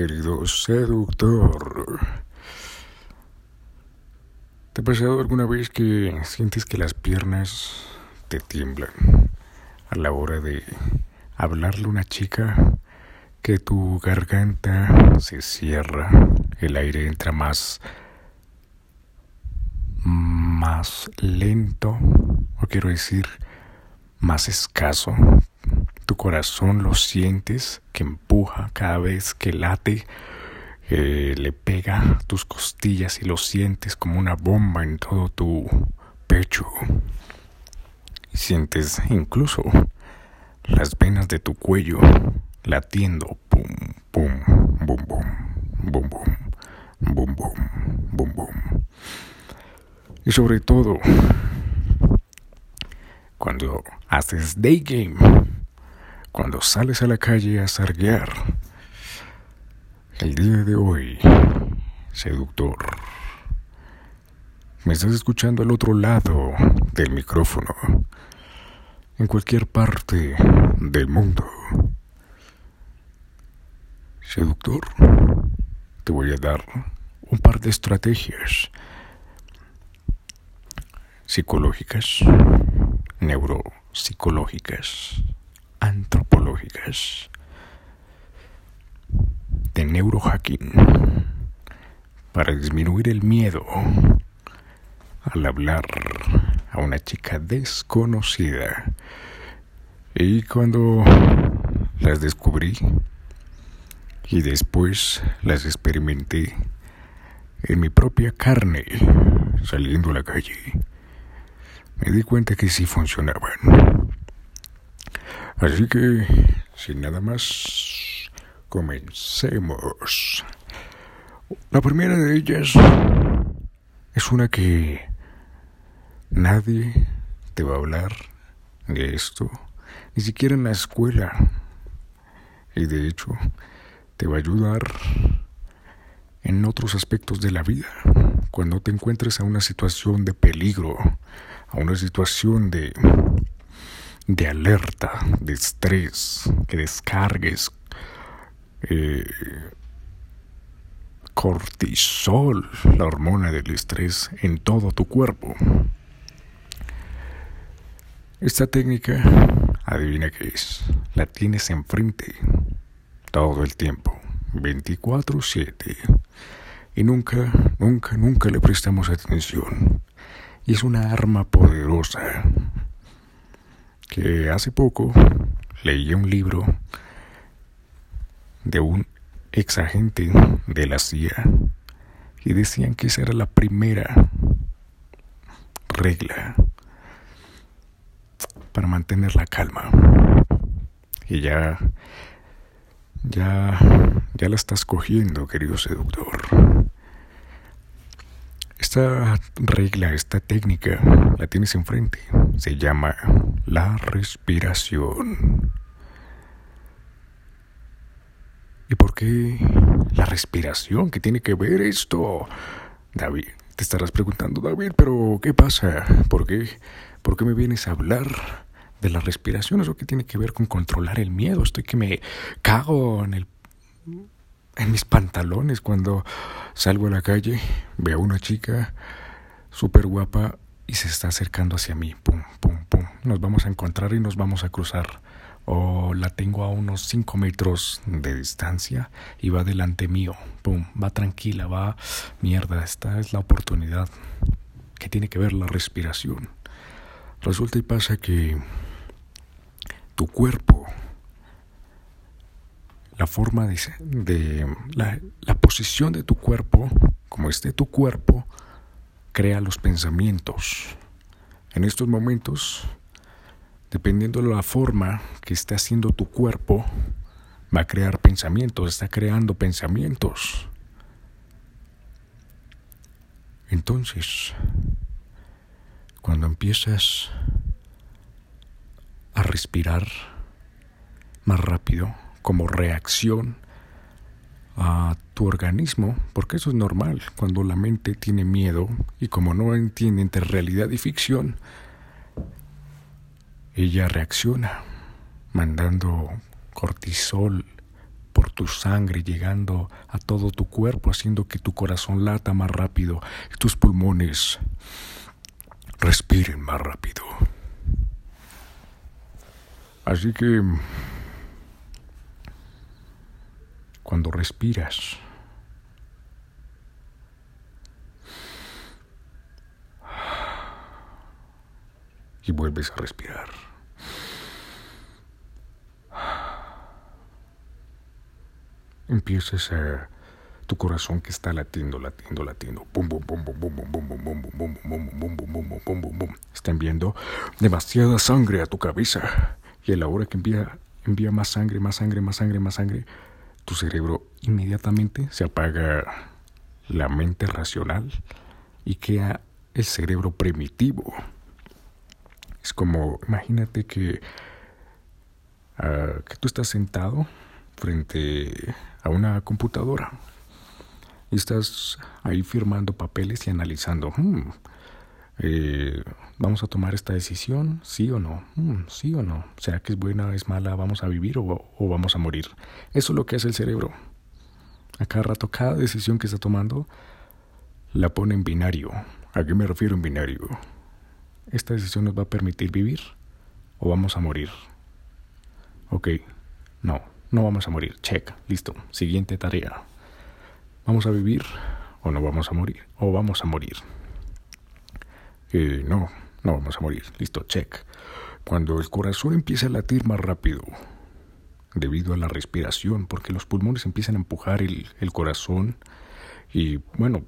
querido seductor. ¿Te ha pasado alguna vez que sientes que las piernas te tiemblan a la hora de hablarle a una chica? Que tu garganta se cierra, el aire entra más más lento, o quiero decir, más escaso. Tu corazón lo sientes que empuja cada vez que late, eh, le pega tus costillas y lo sientes como una bomba en todo tu pecho. Sientes incluso las venas de tu cuello latiendo, pum, pum, bum, bum, bum, bum, bum, bum, bum, bum. Y sobre todo, cuando haces day game, cuando sales a la calle a sarguear, el día de hoy, seductor, me estás escuchando al otro lado del micrófono, en cualquier parte del mundo. Seductor, te voy a dar un par de estrategias psicológicas, neuropsicológicas, antropológicas, de neurohacking, para disminuir el miedo al hablar a una chica desconocida. Y cuando las descubrí y después las experimenté en mi propia carne saliendo a la calle, me di cuenta que sí funcionaban. Así que, sin nada más, comencemos. La primera de ellas es una que nadie te va a hablar de esto, ni siquiera en la escuela. Y de hecho, te va a ayudar en otros aspectos de la vida. Cuando te encuentres a una situación de peligro, a una situación de, de alerta, de estrés, que descargues eh, cortisol, la hormona del estrés, en todo tu cuerpo. Esta técnica, adivina qué es, la tienes enfrente todo el tiempo, 24/7. Y nunca, nunca, nunca le prestamos atención y es una arma poderosa que hace poco leí un libro de un ex agente de la CIA y decían que esa era la primera regla para mantener la calma y ya ya ya la estás cogiendo querido seductor esta regla, esta técnica, la tienes enfrente. Se llama la respiración. ¿Y por qué la respiración? ¿Qué tiene que ver esto? David, te estarás preguntando, David, pero ¿qué pasa? ¿Por qué, ¿Por qué me vienes a hablar de la respiración? ¿Eso qué tiene que ver con controlar el miedo? Estoy que me cago en el en mis pantalones cuando salgo a la calle, veo a una chica súper guapa y se está acercando hacia mí. Pum, pum, pum. Nos vamos a encontrar y nos vamos a cruzar. O la tengo a unos 5 metros de distancia y va delante mío. Pum, va tranquila, va. Mierda, esta es la oportunidad. que tiene que ver la respiración? Resulta y pasa que tu cuerpo la forma de, de la, la, posición de tu cuerpo, como esté tu cuerpo, crea los pensamientos. En estos momentos, dependiendo de la forma que esté haciendo tu cuerpo, va a crear pensamientos, está creando pensamientos. Entonces, cuando empiezas a respirar más rápido, como reacción a tu organismo, porque eso es normal cuando la mente tiene miedo y como no entiende entre realidad y ficción, ella reacciona mandando cortisol por tu sangre llegando a todo tu cuerpo, haciendo que tu corazón lata más rápido y tus pulmones respiren más rápido. Así que cuando respiras, y vuelves a respirar. Empiezas a tu corazón que está latiendo, latiendo, latiendo. Está enviando demasiada sangre a tu cabeza. Y a la hora que envía, envía más sangre, más sangre, más sangre, más sangre, tu cerebro inmediatamente se apaga la mente racional y queda el cerebro primitivo. Es como, imagínate que, que tú estás sentado frente a una computadora y estás ahí firmando papeles y analizando, hmm, eh, vamos a tomar esta decisión, sí o no, hmm, sí o no, ¿será que es buena, es mala, vamos a vivir o, o vamos a morir? Eso es lo que hace el cerebro. A cada rato, cada decisión que está tomando, la pone en binario. ¿A qué me refiero en binario? ¿Esta decisión nos va a permitir vivir o vamos a morir? Ok, no, no vamos a morir. Check, listo. Siguiente tarea. ¿Vamos a vivir o no vamos a morir? ¿O vamos a morir? Eh, no, no vamos a morir. Listo, check. Cuando el corazón empieza a latir más rápido, debido a la respiración, porque los pulmones empiezan a empujar el, corazón, y bueno,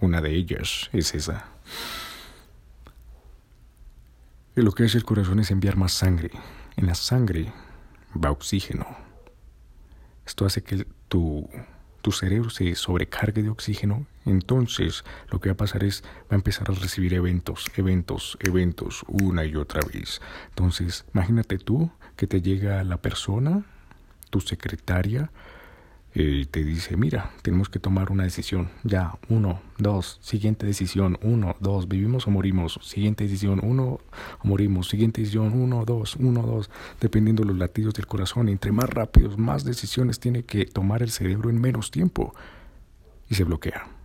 una de ellas es esa. Lo que hace el corazón es enviar más sangre. En la sangre va oxígeno. Esto hace que tu, tu cerebro se sobrecargue de oxígeno. Entonces lo que va a pasar es, va a empezar a recibir eventos, eventos, eventos, una y otra vez. Entonces, imagínate tú que te llega la persona, tu secretaria, y te dice, mira, tenemos que tomar una decisión. Ya, uno, dos, siguiente decisión, uno, dos, vivimos o morimos. Siguiente decisión, uno, o morimos. Siguiente decisión, uno, dos, uno, dos. Dependiendo de los latidos del corazón. Entre más rápidos, más decisiones tiene que tomar el cerebro en menos tiempo. Y se bloquea.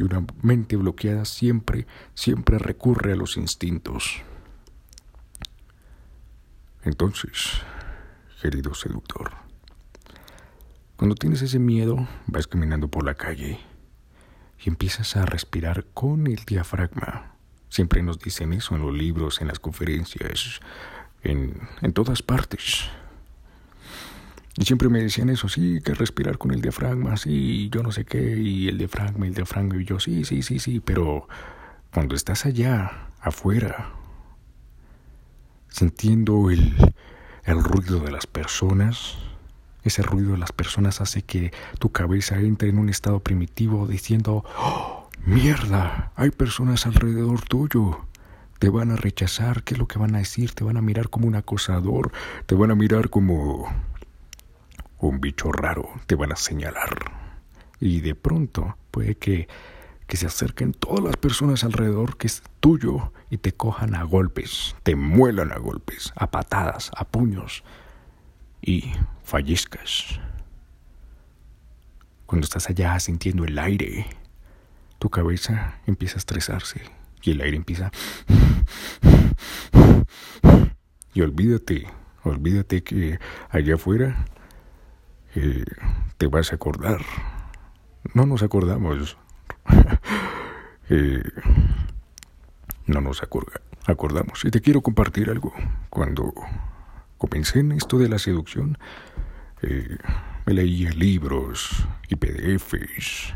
Y una mente bloqueada siempre, siempre recurre a los instintos. Entonces, querido seductor, cuando tienes ese miedo, vas caminando por la calle y empiezas a respirar con el diafragma. Siempre nos dicen eso en los libros, en las conferencias, en, en todas partes. Y siempre me decían eso, sí, que respirar con el diafragma, sí, yo no sé qué, y el diafragma, el diafragma, y yo, sí, sí, sí, sí, pero cuando estás allá, afuera, sintiendo el, el ruido de las personas, ese ruido de las personas hace que tu cabeza entre en un estado primitivo diciendo, oh, mierda, hay personas alrededor tuyo. Te van a rechazar, ¿qué es lo que van a decir? Te van a mirar como un acosador, te van a mirar como un bicho raro, te van a señalar. Y de pronto puede que, que se acerquen todas las personas alrededor que es tuyo y te cojan a golpes, te muelan a golpes, a patadas, a puños y fallezcas. Cuando estás allá sintiendo el aire, tu cabeza empieza a estresarse y el aire empieza... Y olvídate, olvídate que allá afuera te vas a acordar. No nos acordamos. no nos acordamos. Y te quiero compartir algo. Cuando comencé en esto de la seducción, eh, me leía libros y PDFs.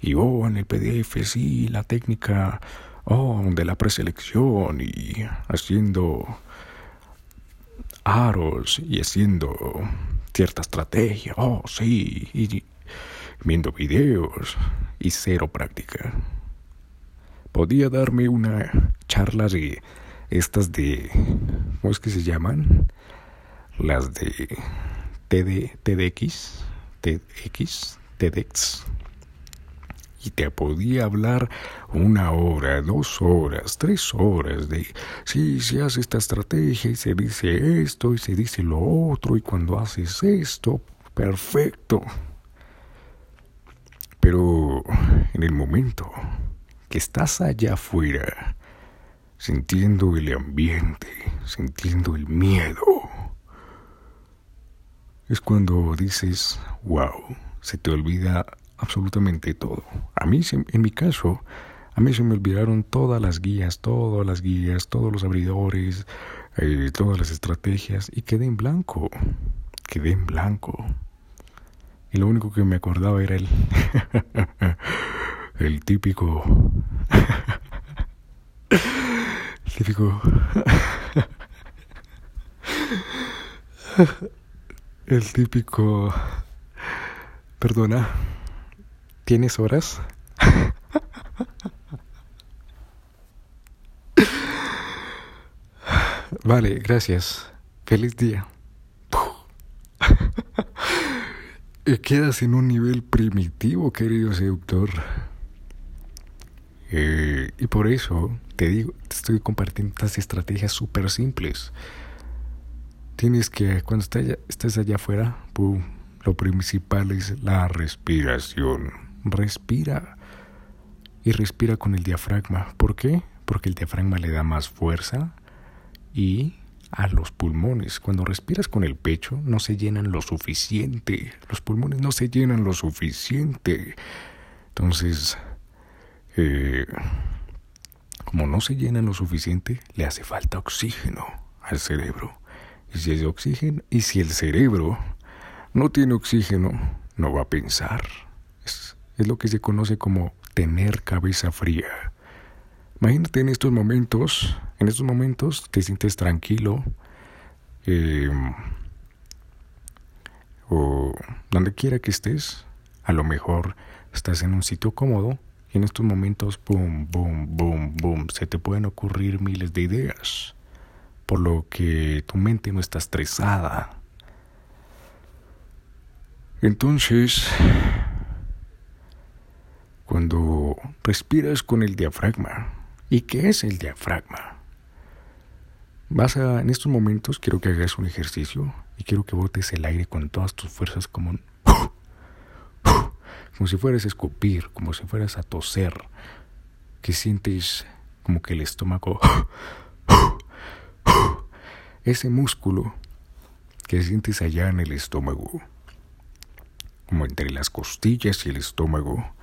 Y oh, en el PDF sí, la técnica oh, de la preselección y haciendo aros y haciendo cierta estrategia. Oh, sí, y viendo videos y cero práctica. Podía darme una charla de estas de, ¿cómo es que se llaman? Las de TD, TDX, TX, TEDx. Y te podía hablar una hora, dos horas, tres horas de, sí, se hace esta estrategia y se dice esto y se dice lo otro y cuando haces esto, perfecto. Pero en el momento que estás allá afuera, sintiendo el ambiente, sintiendo el miedo, es cuando dices, wow, se te olvida absolutamente todo. A mí, en mi caso, a mí se me olvidaron todas las guías, todas las guías, todos los abridores, eh, todas las estrategias y quedé en blanco. Quedé en blanco. Y lo único que me acordaba era el. el típico. el típico. el típico. Perdona. ¿Tienes horas? Vale, gracias. Feliz día. quedas en un nivel primitivo, querido seductor. Eh, y por eso te digo, te estoy compartiendo estas estrategias súper simples. Tienes que, cuando estés allá afuera, lo principal es la respiración. Respira. Y respira con el diafragma. ¿Por qué? Porque el diafragma le da más fuerza y a los pulmones. Cuando respiras con el pecho no se llenan lo suficiente. Los pulmones no se llenan lo suficiente. Entonces, eh, como no se llenan lo suficiente, le hace falta oxígeno al cerebro. Y si es oxígeno, y si el cerebro no tiene oxígeno, no va a pensar. Es, es lo que se conoce como tener cabeza fría. Imagínate en estos momentos, en estos momentos te sientes tranquilo, eh, o donde quiera que estés, a lo mejor estás en un sitio cómodo y en estos momentos, boom, boom, boom, boom, se te pueden ocurrir miles de ideas, por lo que tu mente no está estresada. Entonces, cuando respiras con el diafragma, ¿Y qué es el diafragma? Vas a, en estos momentos quiero que hagas un ejercicio y quiero que botes el aire con todas tus fuerzas como como si fueras a escupir, como si fueras a toser, que sientes como que el estómago ese músculo que sientes allá en el estómago, como entre las costillas y el estómago,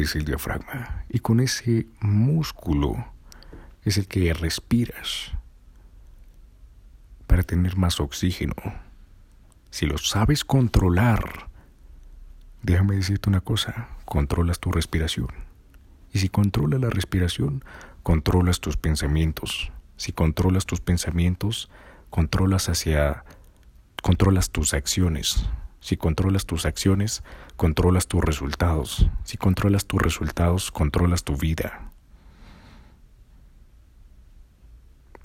es el diafragma. Y con ese músculo es el que respiras para tener más oxígeno. Si lo sabes controlar, déjame decirte una cosa, controlas tu respiración. Y si controlas la respiración, controlas tus pensamientos. Si controlas tus pensamientos, controlas hacia controlas tus acciones. Si controlas tus acciones, controlas tus resultados. Si controlas tus resultados, controlas tu vida.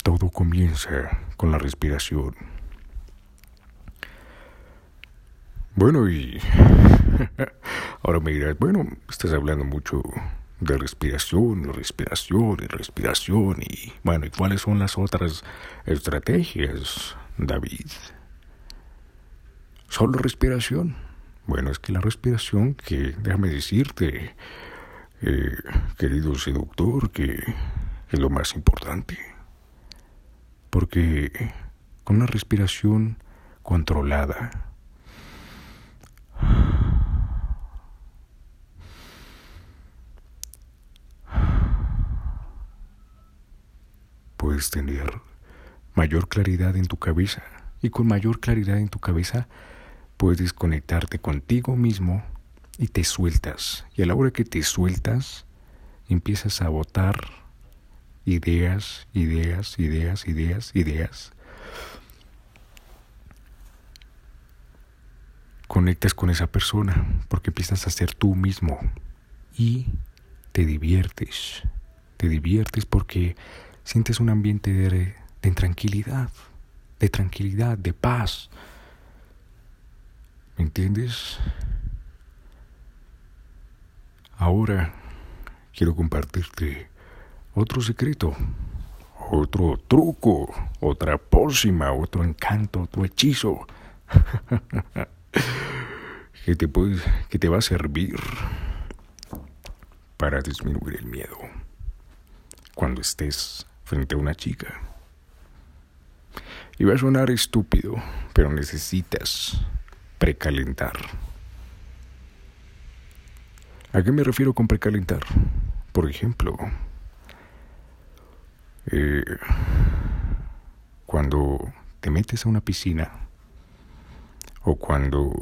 Todo comienza con la respiración. Bueno, y ahora me dirás, bueno, estás hablando mucho de respiración, respiración y respiración y bueno, ¿y cuáles son las otras estrategias, David? Solo respiración. Bueno, es que la respiración, que déjame decirte, eh, querido seductor, que es lo más importante. Porque con una respiración controlada, puedes tener mayor claridad en tu cabeza y con mayor claridad en tu cabeza puedes conectarte contigo mismo y te sueltas. Y a la hora que te sueltas, empiezas a botar ideas, ideas, ideas, ideas, ideas. Conectas con esa persona porque empiezas a ser tú mismo y te diviertes. Te diviertes porque sientes un ambiente de, de tranquilidad, de tranquilidad, de paz. ¿Me entiendes? Ahora quiero compartirte otro secreto, otro truco, otra pócima, otro encanto, otro hechizo. que te, puede, que te va a servir para disminuir el miedo cuando estés frente a una chica. Y va a sonar estúpido, pero necesitas precalentar. ¿A qué me refiero con precalentar? Por ejemplo, eh, cuando te metes a una piscina o cuando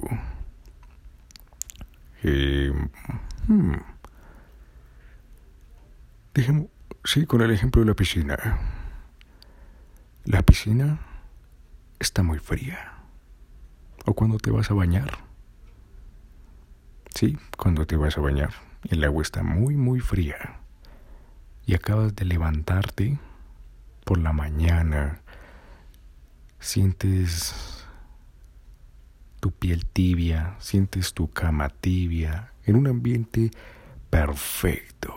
eh, hmm, sí, con el ejemplo de la piscina. La piscina está muy fría. O cuando te vas a bañar. Sí, cuando te vas a bañar. El agua está muy, muy fría. Y acabas de levantarte por la mañana. Sientes tu piel tibia, sientes tu cama tibia, en un ambiente perfecto.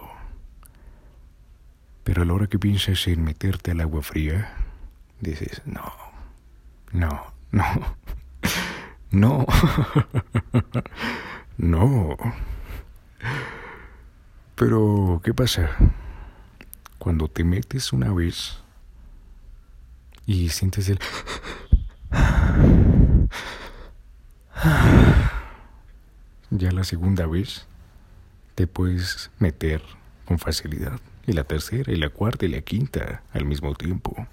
Pero a la hora que piensas en meterte al agua fría, dices, no, no, no, no, no. Pero, ¿qué pasa? Cuando te metes una vez y sientes el... Ya la segunda vez te puedes meter con facilidad. Y la tercera, y la cuarta, y la quinta al mismo tiempo.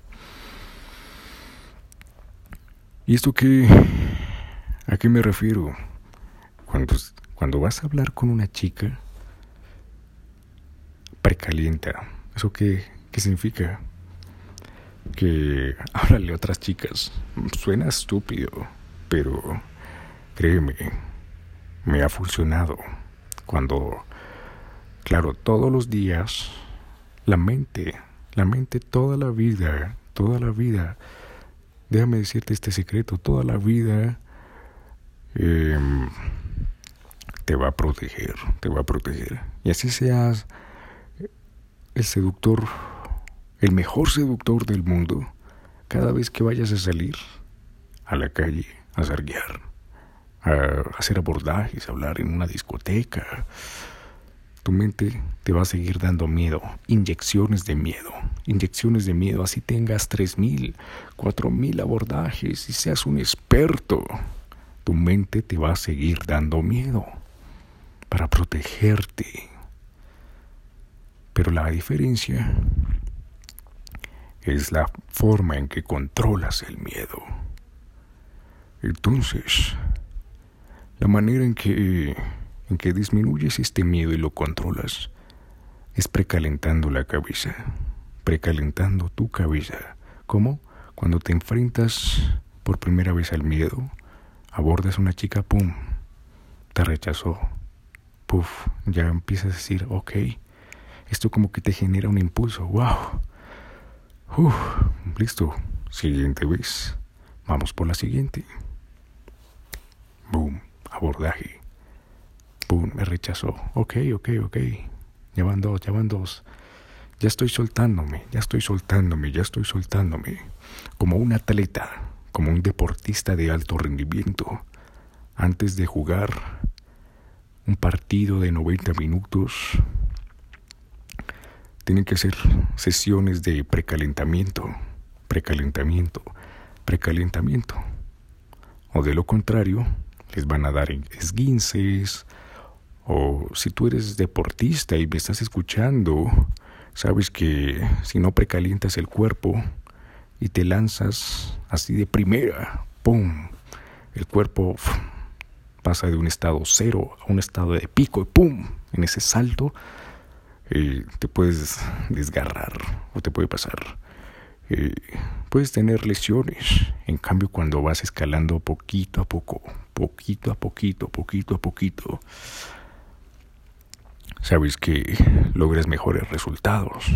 ¿Y esto qué? ¿A qué me refiero? Cuando, cuando vas a hablar con una chica, precalienta. ¿Eso qué, qué significa? Que háblale a otras chicas. Suena estúpido, pero créeme, me ha funcionado. Cuando, claro, todos los días, la mente, la mente toda la vida, toda la vida, déjame decirte este secreto, toda la vida em, te va a proteger, te va a proteger. Y así seas el seductor, el mejor seductor del mundo, cada vez que vayas a salir a la calle, a zarguear, a hacer abordajes, a hablar en una discoteca, tu mente te va a seguir dando miedo, inyecciones de miedo, inyecciones de miedo, así tengas tres mil, cuatro mil abordajes y seas un experto, tu mente te va a seguir dando miedo para protegerte. Pero la diferencia es la forma en que controlas el miedo. Entonces, la manera en que en que disminuyes este miedo y lo controlas es precalentando la cabeza, precalentando tu cabeza. ¿Cómo? Cuando te enfrentas por primera vez al miedo, abordas a una chica, ¡pum! Te rechazó. Puf, ya empiezas a decir, ok, esto como que te genera un impulso, wow. Listo, siguiente vez. Vamos por la siguiente. Boom, abordaje. Pum, me rechazó. Ok, ok, ok. Ya van dos, ya van dos. Ya estoy soltándome, ya estoy soltándome, ya estoy soltándome. Como un atleta, como un deportista de alto rendimiento. Antes de jugar un partido de 90 minutos, tienen que hacer sesiones de precalentamiento, precalentamiento, precalentamiento. O de lo contrario, les van a dar esguinces, o si tú eres deportista y me estás escuchando, sabes que si no precalientas el cuerpo y te lanzas así de primera, ¡pum! El cuerpo pasa de un estado cero a un estado de pico y ¡pum! En ese salto eh, te puedes desgarrar o te puede pasar. Eh, puedes tener lesiones. En cambio, cuando vas escalando poquito a poco, poquito a poquito, poquito a poquito, sabes que logras mejores resultados.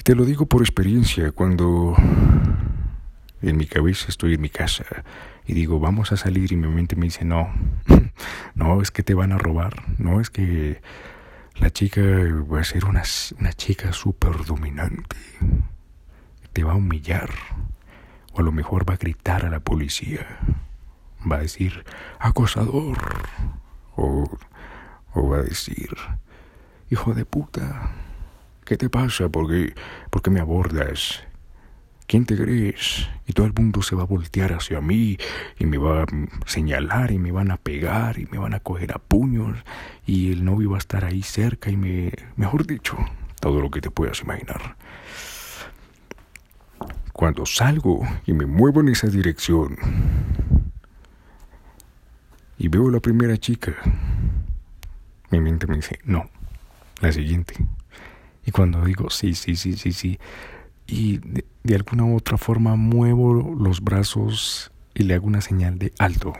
Y te lo digo por experiencia, cuando en mi cabeza estoy en mi casa y digo, vamos a salir y mi mente me dice, no, no, es que te van a robar, no, es que la chica va a ser una, una chica súper dominante, te va a humillar, o a lo mejor va a gritar a la policía. va a decir acosador o, o va a decir hijo de puta. ¿Qué te pasa? ¿Por qué, ¿Por qué me abordas? ¿Quién te crees? Y todo el mundo se va a voltear hacia mí y me va a señalar y me van a pegar y me van a coger a puños y el novio va a estar ahí cerca y me, mejor dicho, todo lo que te puedas imaginar. Cuando salgo y me muevo en esa dirección y veo la primera chica, mi mente me dice, no, la siguiente. Y cuando digo, sí, sí, sí, sí, sí, y de, alguna u otra forma muevo los brazos y le hago una señal de alto,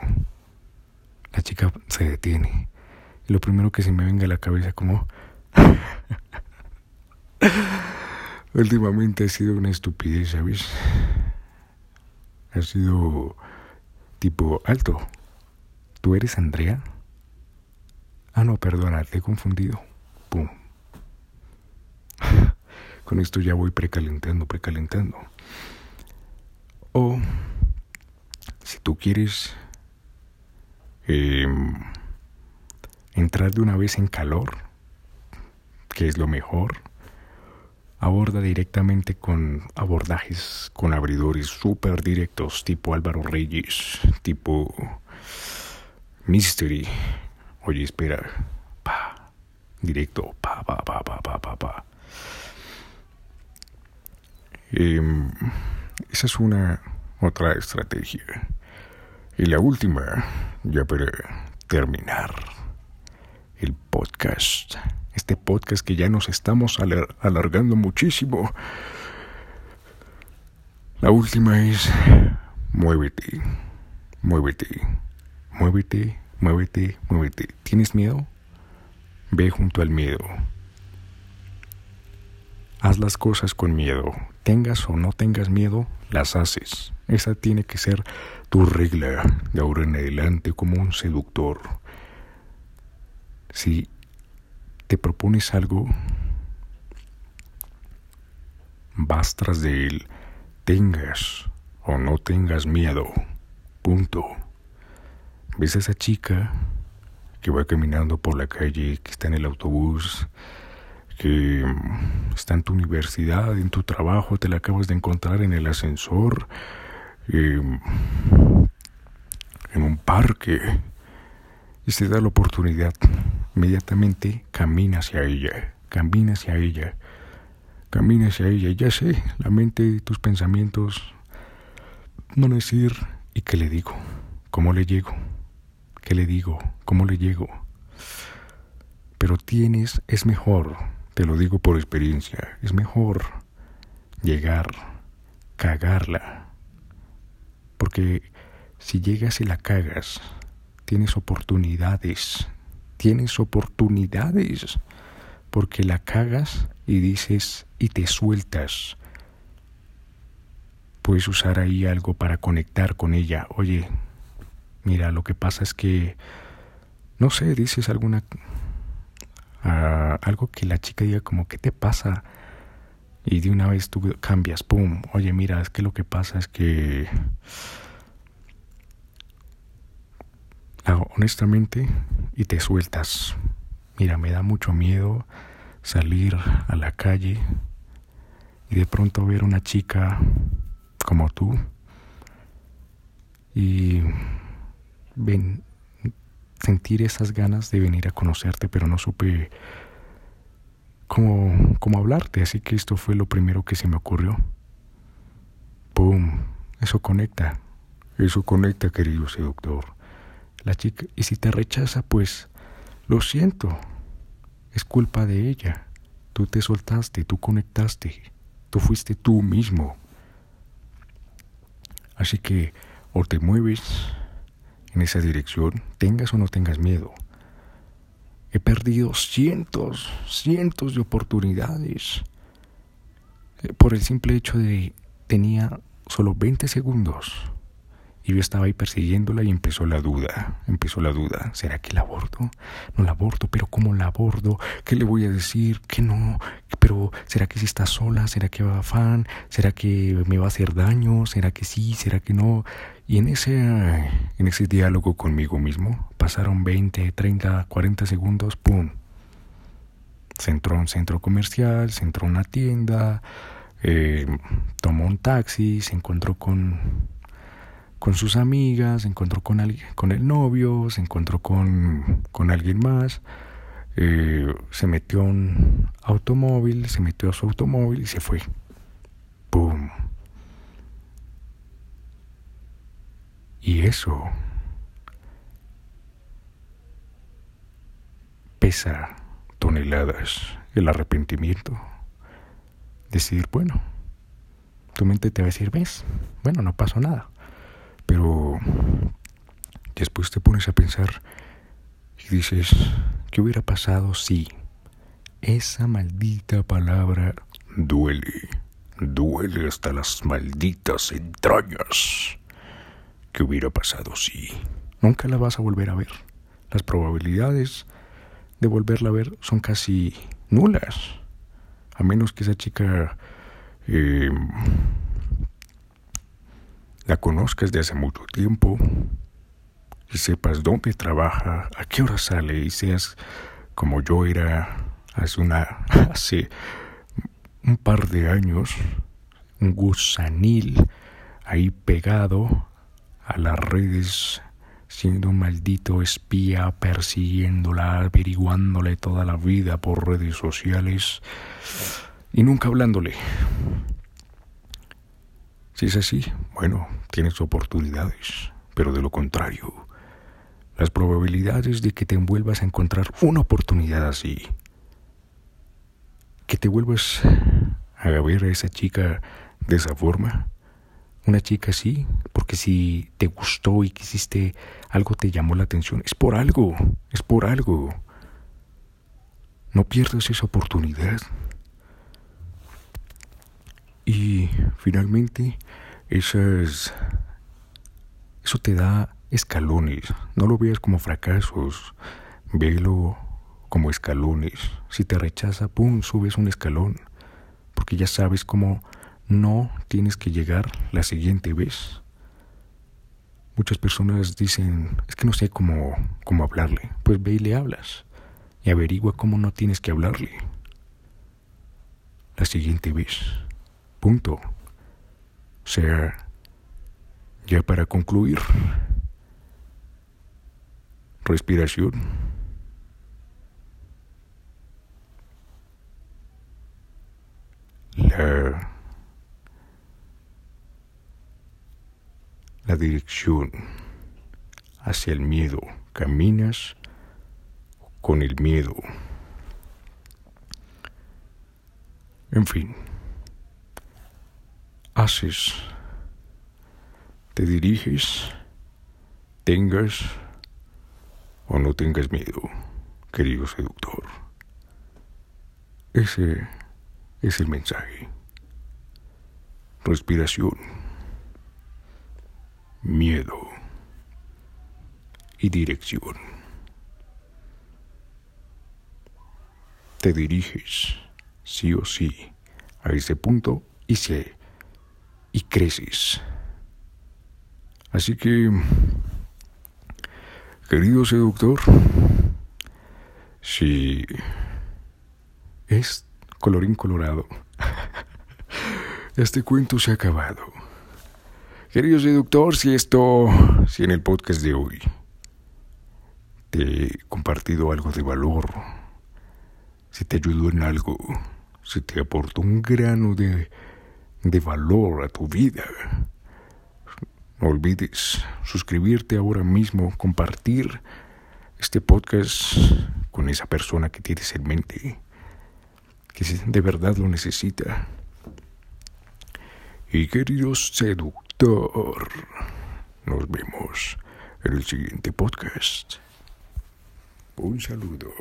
la chica se detiene. Y lo primero que se me venga a la cabeza como... Últimamente ha sido una estupidez, ¿sabes? Ha sido tipo alto. ¿Tú eres Andrea? Ah, no, perdona, te he confundido. Con esto ya voy precalentando, precalentando. O si tú quieres em, entrar de una vez en calor, que es lo mejor, aborda directamente con abordajes con abridores súper directos, tipo Álvaro Reyes, tipo Mystery. Oye, espera. Pa. Directo. Pa, pa, pa, pa, pa, pa, pa. Esa es una otra estrategia. Y la última, ya para terminar, el podcast. Este podcast que ya nos estamos alargando muchísimo. La última es, muévete, muévete, muévete, muévete, muévete. ¿Tienes miedo? Ve junto al miedo. Haz las cosas con miedo. Tengas o no tengas miedo, las haces. Esa tiene que ser tu regla de ahora en adelante como un seductor. Si te propones algo, vas tras de él, tengas o no tengas miedo. Punto. ¿Ves a esa chica que va caminando por la calle, que está en el autobús, que está en tu universidad, en tu trabajo, te la acabas de encontrar en el ascensor, em, en un parque, y se da la oportunidad, inmediatamente camina hacia ella, camina hacia ella, camina hacia ella, ya sé, la mente tus pensamientos a decir, ¿y qué le digo? ¿Cómo le llego? ¿Qué le digo? ¿Cómo le llego? Pero tienes, es mejor te lo digo por experiencia, es mejor llegar, cagarla. Porque si llegas y la cagas, tienes oportunidades, tienes oportunidades. Porque la cagas y dices y te sueltas. Puedes usar ahí algo para conectar con ella. Oye, mira, lo que pasa es que, no sé, dices alguna algo que la chica diga como, ¿qué te pasa? Y de una vez tú cambias, ¡pum! Oye, mira, es que lo que pasa es que... honestamente, y te sueltas. Mira, me da mucho miedo salir a la calle y de pronto ver una chica como tú y ven, sentir esas ganas de venir a conocerte, pero no supe cómo, cómo hablarte, así que esto fue lo primero que se me ocurrió. ¡Pum! Eso conecta, eso conecta, querido seductor. La chica, y si te rechaza, pues lo siento, es culpa de ella. Tú te soltaste, tú conectaste, tú fuiste tú mismo. Así que o te mueves en esa dirección, tengas o no tengas miedo. He perdido cientos, cientos de oportunidades eh, por el simple hecho de tenía solo 20 segundos Y yo estaba ahí persiguiéndola y empezó la duda, empezó la duda. ¿Será que la abordo? No la abordo, pero ¿cómo la abordo? ¿Qué le voy a decir? ¿Qué no? Pero ¿será que si está sola? ¿Será que va a fan? ¿Será que me va a hacer daño? ¿Será que sí? ¿Será que no? Y en ese, en ese diálogo conmigo mismo pasaron 20, 30, 40 segundos, ¡pum! Se entró a un centro comercial, se entró a una tienda, eh, tomó un taxi, se encontró con con sus amigas, se encontró con, alguien, con el novio, se encontró con, con alguien más, eh, se metió a un automóvil, se metió a su automóvil y se fue. ¡Pum! Y eso pesa toneladas el arrepentimiento. Decir, bueno, tu mente te va a decir, ves, bueno, no pasó nada. Pero después te pones a pensar y dices, ¿qué hubiera pasado si esa maldita palabra duele? Duele hasta las malditas entrañas. ¿Qué hubiera pasado si nunca la vas a volver a ver? Las probabilidades de volverla a ver son casi nulas. A menos que esa chica eh, la conozcas de hace mucho tiempo y sepas dónde trabaja, a qué hora sale y seas como yo era hace una hace un par de años, un gusanil ahí pegado a las redes siendo un maldito espía persiguiéndola, averiguándole toda la vida por redes sociales y nunca hablándole. Si es así, bueno, tienes oportunidades, pero de lo contrario, las probabilidades de que te vuelvas a encontrar una oportunidad así, que te vuelvas a ver a esa chica de esa forma, una chica así, porque si te gustó y quisiste algo te llamó la atención, es por algo, es por algo. No pierdas esa oportunidad. Y finalmente, esas, eso te da escalones. No lo veas como fracasos, velo como escalones. Si te rechaza, ¡pum!, subes un escalón. Porque ya sabes cómo no tienes que llegar la siguiente vez. Muchas personas dicen, es que no sé cómo, cómo hablarle. Pues ve y le hablas. Y averigua cómo no tienes que hablarle. La siguiente vez. Punto. O sea, ya para concluir, respiración. La, la dirección hacia el miedo. Caminas con el miedo. En fin haces, te diriges, tengas o no tengas miedo, querido seductor. Ese es el mensaje. Respiración, miedo y dirección. Te diriges, sí o sí, a ese punto y se y creces. Así que, querido seductor, si es colorín colorado, este cuento se ha acabado. Querido seductor, si esto, si en el podcast de hoy te he compartido algo de valor, si te ayudó en algo, si te aportó un grano de de valor a tu vida. No olvides suscribirte ahora mismo, compartir este podcast con esa persona que tienes en mente, que de verdad lo necesita. Y querido nos vemos en el siguiente podcast. Un saludo.